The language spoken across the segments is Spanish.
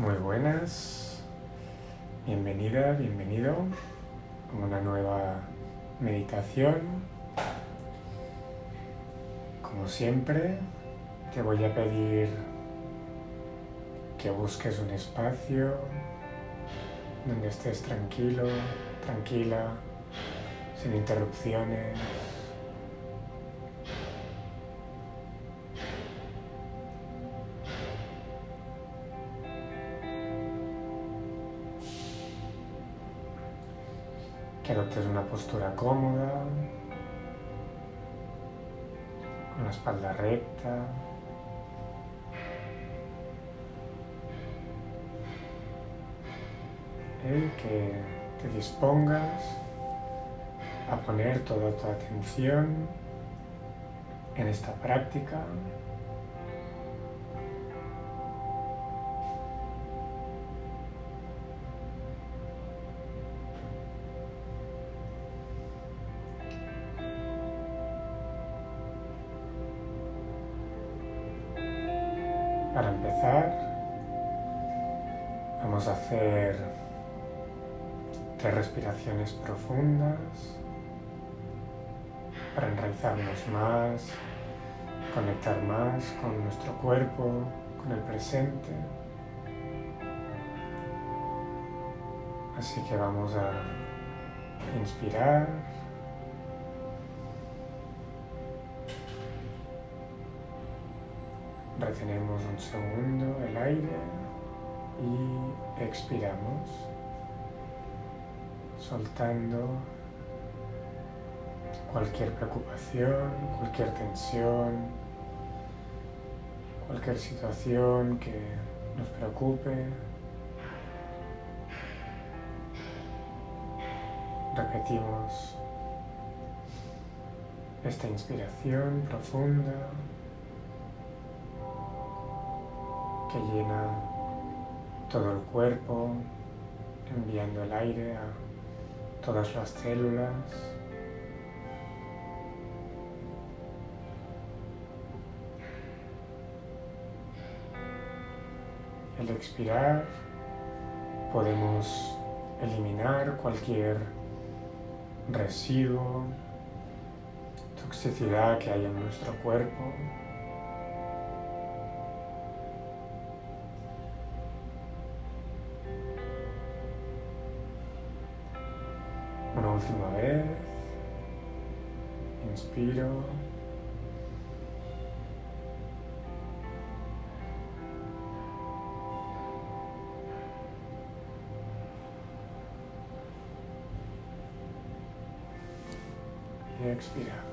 Muy buenas, bienvenida, bienvenido a una nueva meditación. Como siempre, te voy a pedir que busques un espacio donde estés tranquilo, tranquila, sin interrupciones. Postura cómoda, con la espalda recta. Y que te dispongas a poner toda tu atención en esta práctica tres respiraciones profundas para enraizarnos más, conectar más con nuestro cuerpo, con el presente. Así que vamos a inspirar. Retenemos un segundo el aire y expiramos, soltando cualquier preocupación, cualquier tensión, cualquier situación que nos preocupe. Repetimos esta inspiración profunda que llena todo el cuerpo, enviando el aire a todas las células. Al expirar podemos eliminar cualquier residuo, toxicidad que haya en nuestro cuerpo. Última vez. Inspiro. Y expiramos.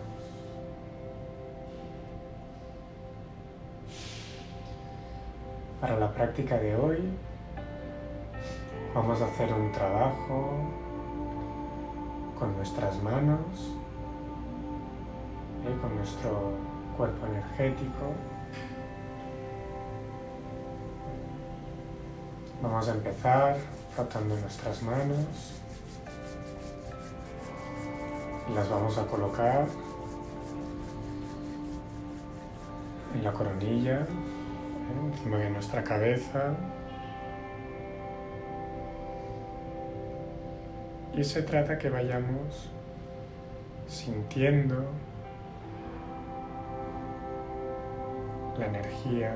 Para la práctica de hoy vamos a hacer un trabajo con nuestras manos y con nuestro cuerpo energético. Vamos a empezar frotando nuestras manos las vamos a colocar en la coronilla, ¿eh? encima de nuestra cabeza. Y se trata que vayamos sintiendo la energía,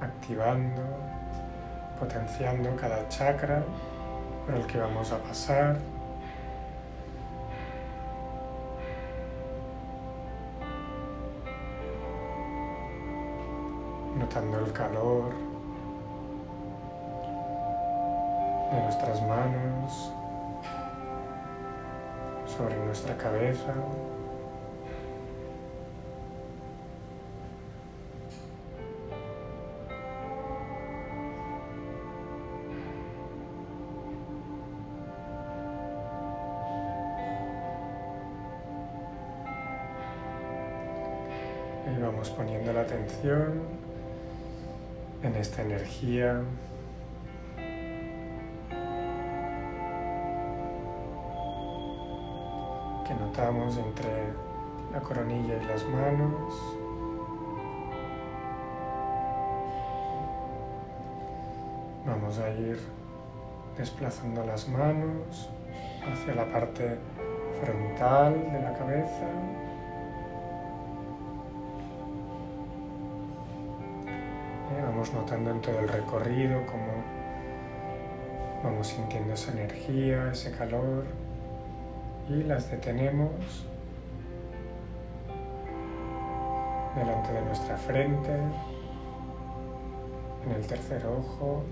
activando, potenciando cada chakra por el que vamos a pasar. Notando el calor de nuestras manos sobre nuestra cabeza. Y vamos poniendo la atención en esta energía entre la coronilla y las manos. Vamos a ir desplazando las manos hacia la parte frontal de la cabeza. Y vamos notando en todo el recorrido cómo vamos sintiendo esa energía, ese calor y las detenemos delante de nuestra frente, en el tercer ojo.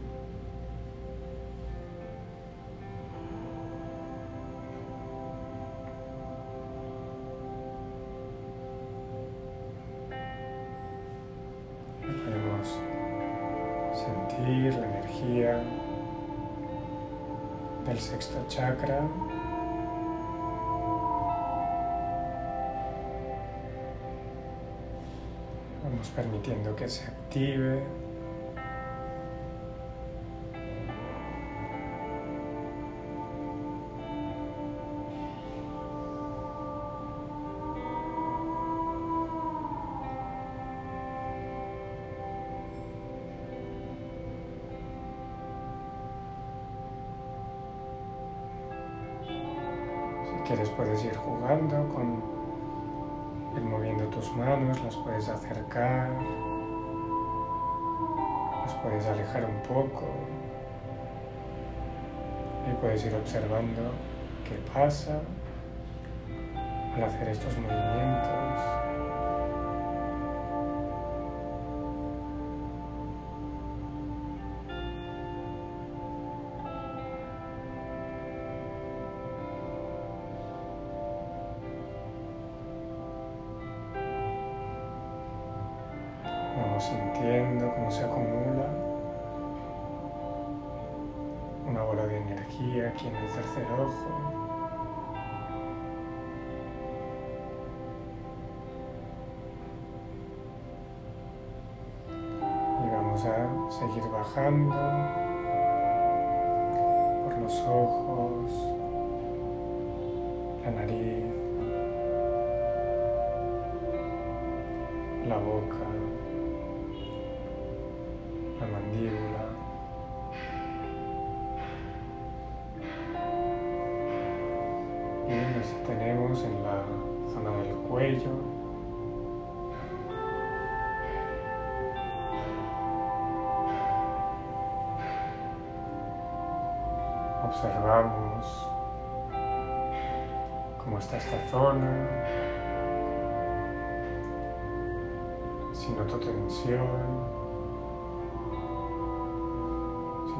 Podemos sentir la energía del sexto chakra Vamos permitiendo que se active. Alejar un poco y puedes ir observando qué pasa al hacer estos movimientos. Y vamos a seguir bajando por los ojos, la nariz, la boca. Observamos cómo está esta zona. Si noto tensión.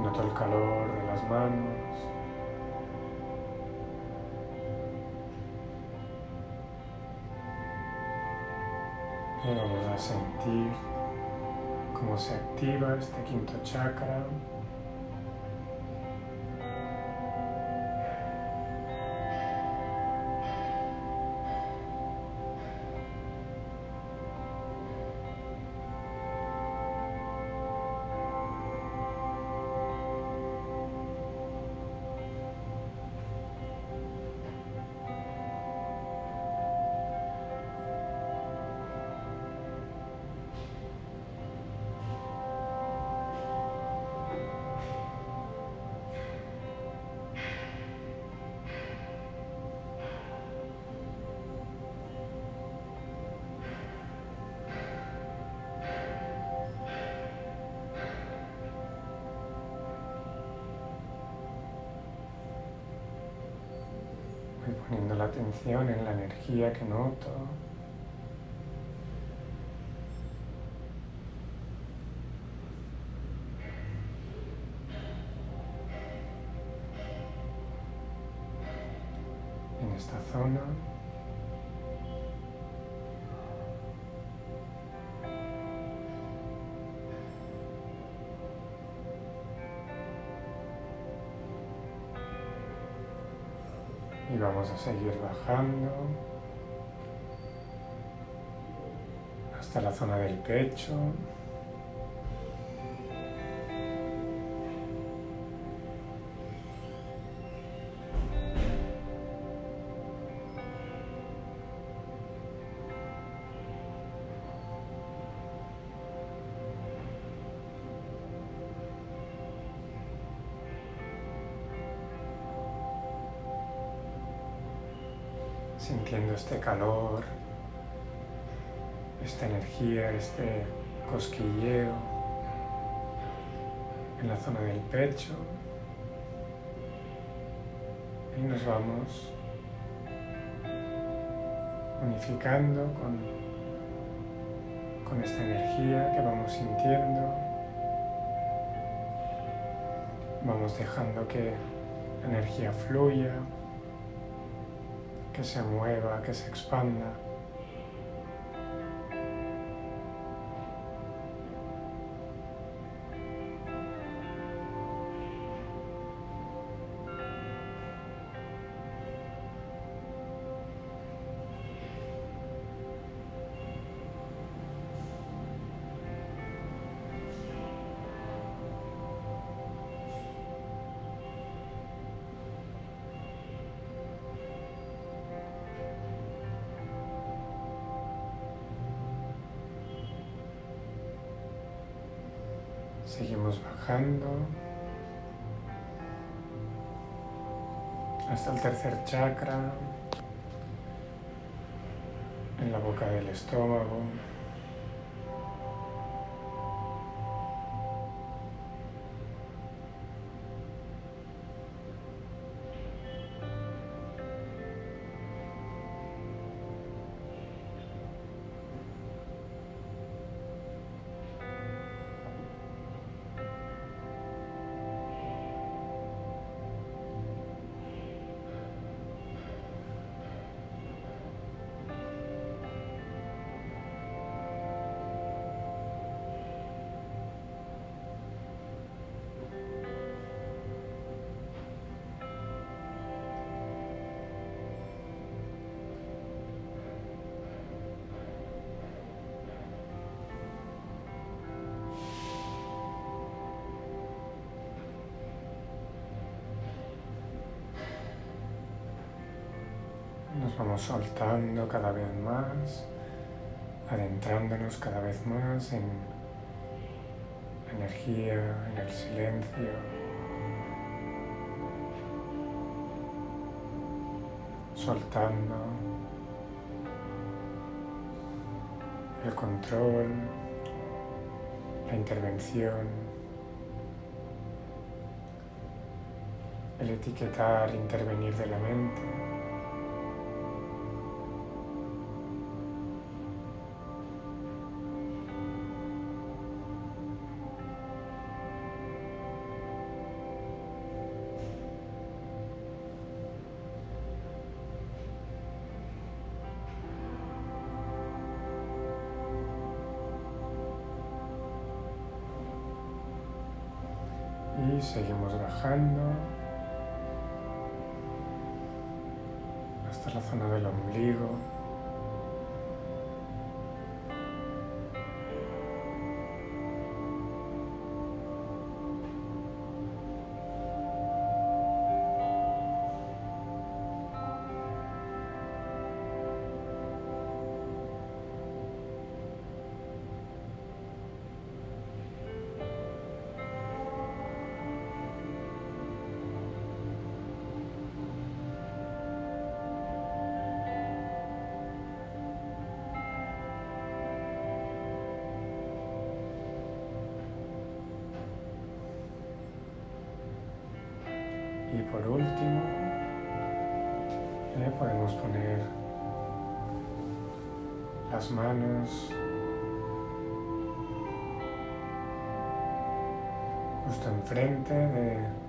Noto el calor de las manos. Y vamos a sentir cómo se activa este quinto chakra. Atención en la energía que noto. En esta zona. Vamos a seguir bajando hasta la zona del pecho. Sintiendo este calor, esta energía, este cosquilleo en la zona del pecho y nos vamos unificando con, con esta energía que vamos sintiendo. Vamos dejando que la energía fluya, que se mueva, que se expanda. Hasta el tercer chakra, en la boca del estómago. Vamos soltando cada vez más, adentrándonos cada vez más en la energía, en el silencio. Soltando el control, la intervención, el etiquetar, intervenir de la mente. Seguimos bajando hasta la zona del ombligo. Por último, eh, podemos poner las manos. Justo enfrente de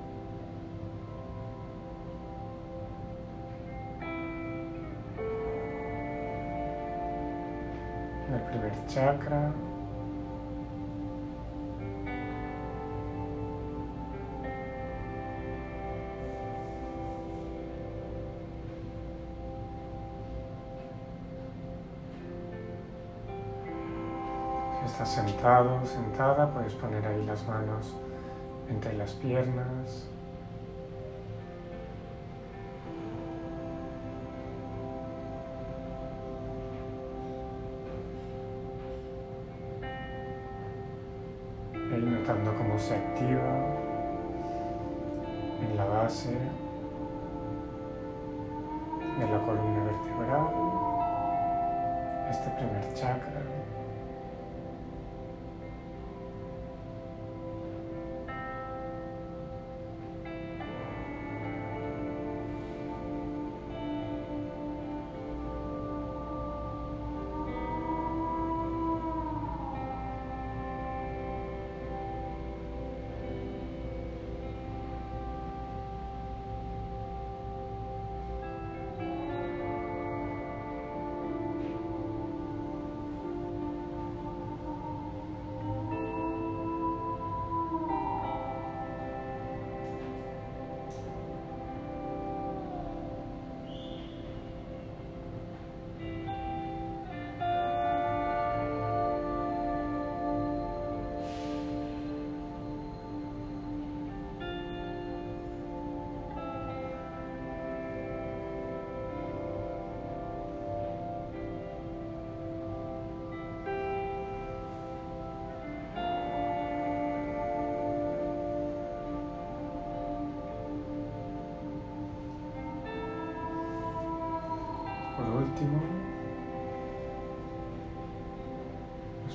del primer chakra estás sentado, sentada, puedes poner ahí las manos entre las piernas.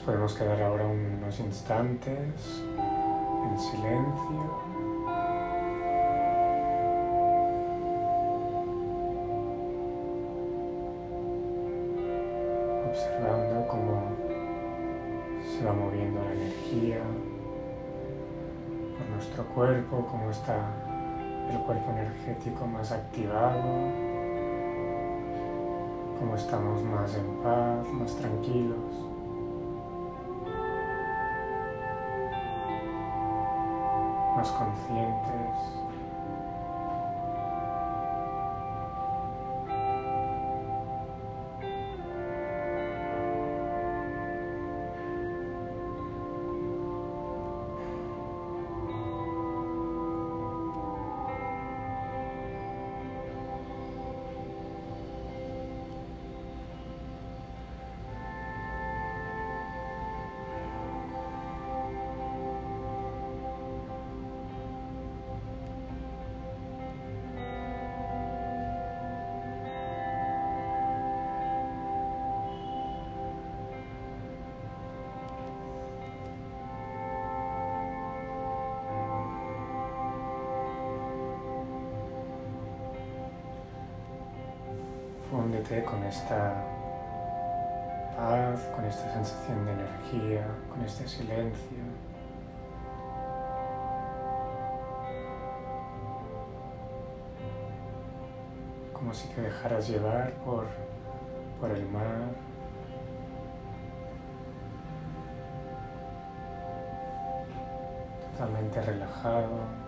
Podemos quedar ahora unos instantes en silencio. observando cómo se va moviendo la energía por nuestro cuerpo, cómo está el cuerpo energético más activado como estamos más en paz, más tranquilos. Más conscientes. Con esta paz, con esta sensación de energía, con este silencio. Como si te dejaras llevar por, por el mar. Totalmente relajado.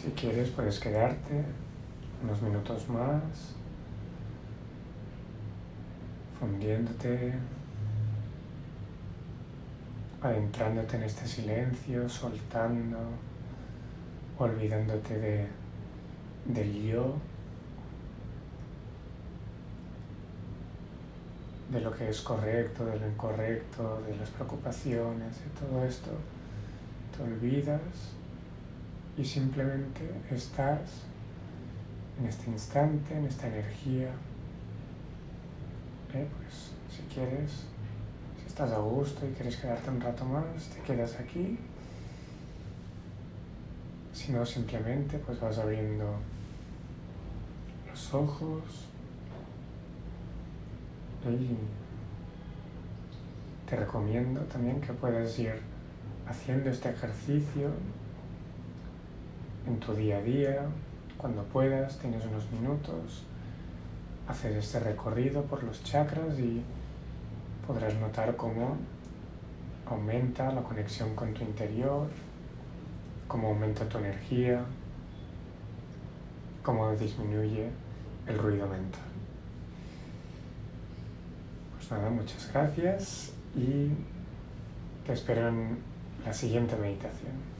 Si quieres puedes quedarte unos minutos más, fundiéndote, adentrándote en este silencio, soltando, olvidándote de, del yo de lo que es correcto, de lo incorrecto, de las preocupaciones, de todo esto, te olvidas y simplemente estás en este instante, en esta energía. Eh, pues si quieres, si estás a gusto y quieres quedarte un rato más, te quedas aquí. Si no, simplemente pues vas abriendo los ojos y te recomiendo también que puedas ir haciendo este ejercicio en tu día a día, cuando puedas, tienes unos minutos, hacer este recorrido por los chakras y podrás notar cómo aumenta la conexión con tu interior, cómo aumenta tu energía, cómo disminuye el ruido mental. Pues nada, muchas gracias y te espero en la siguiente meditación.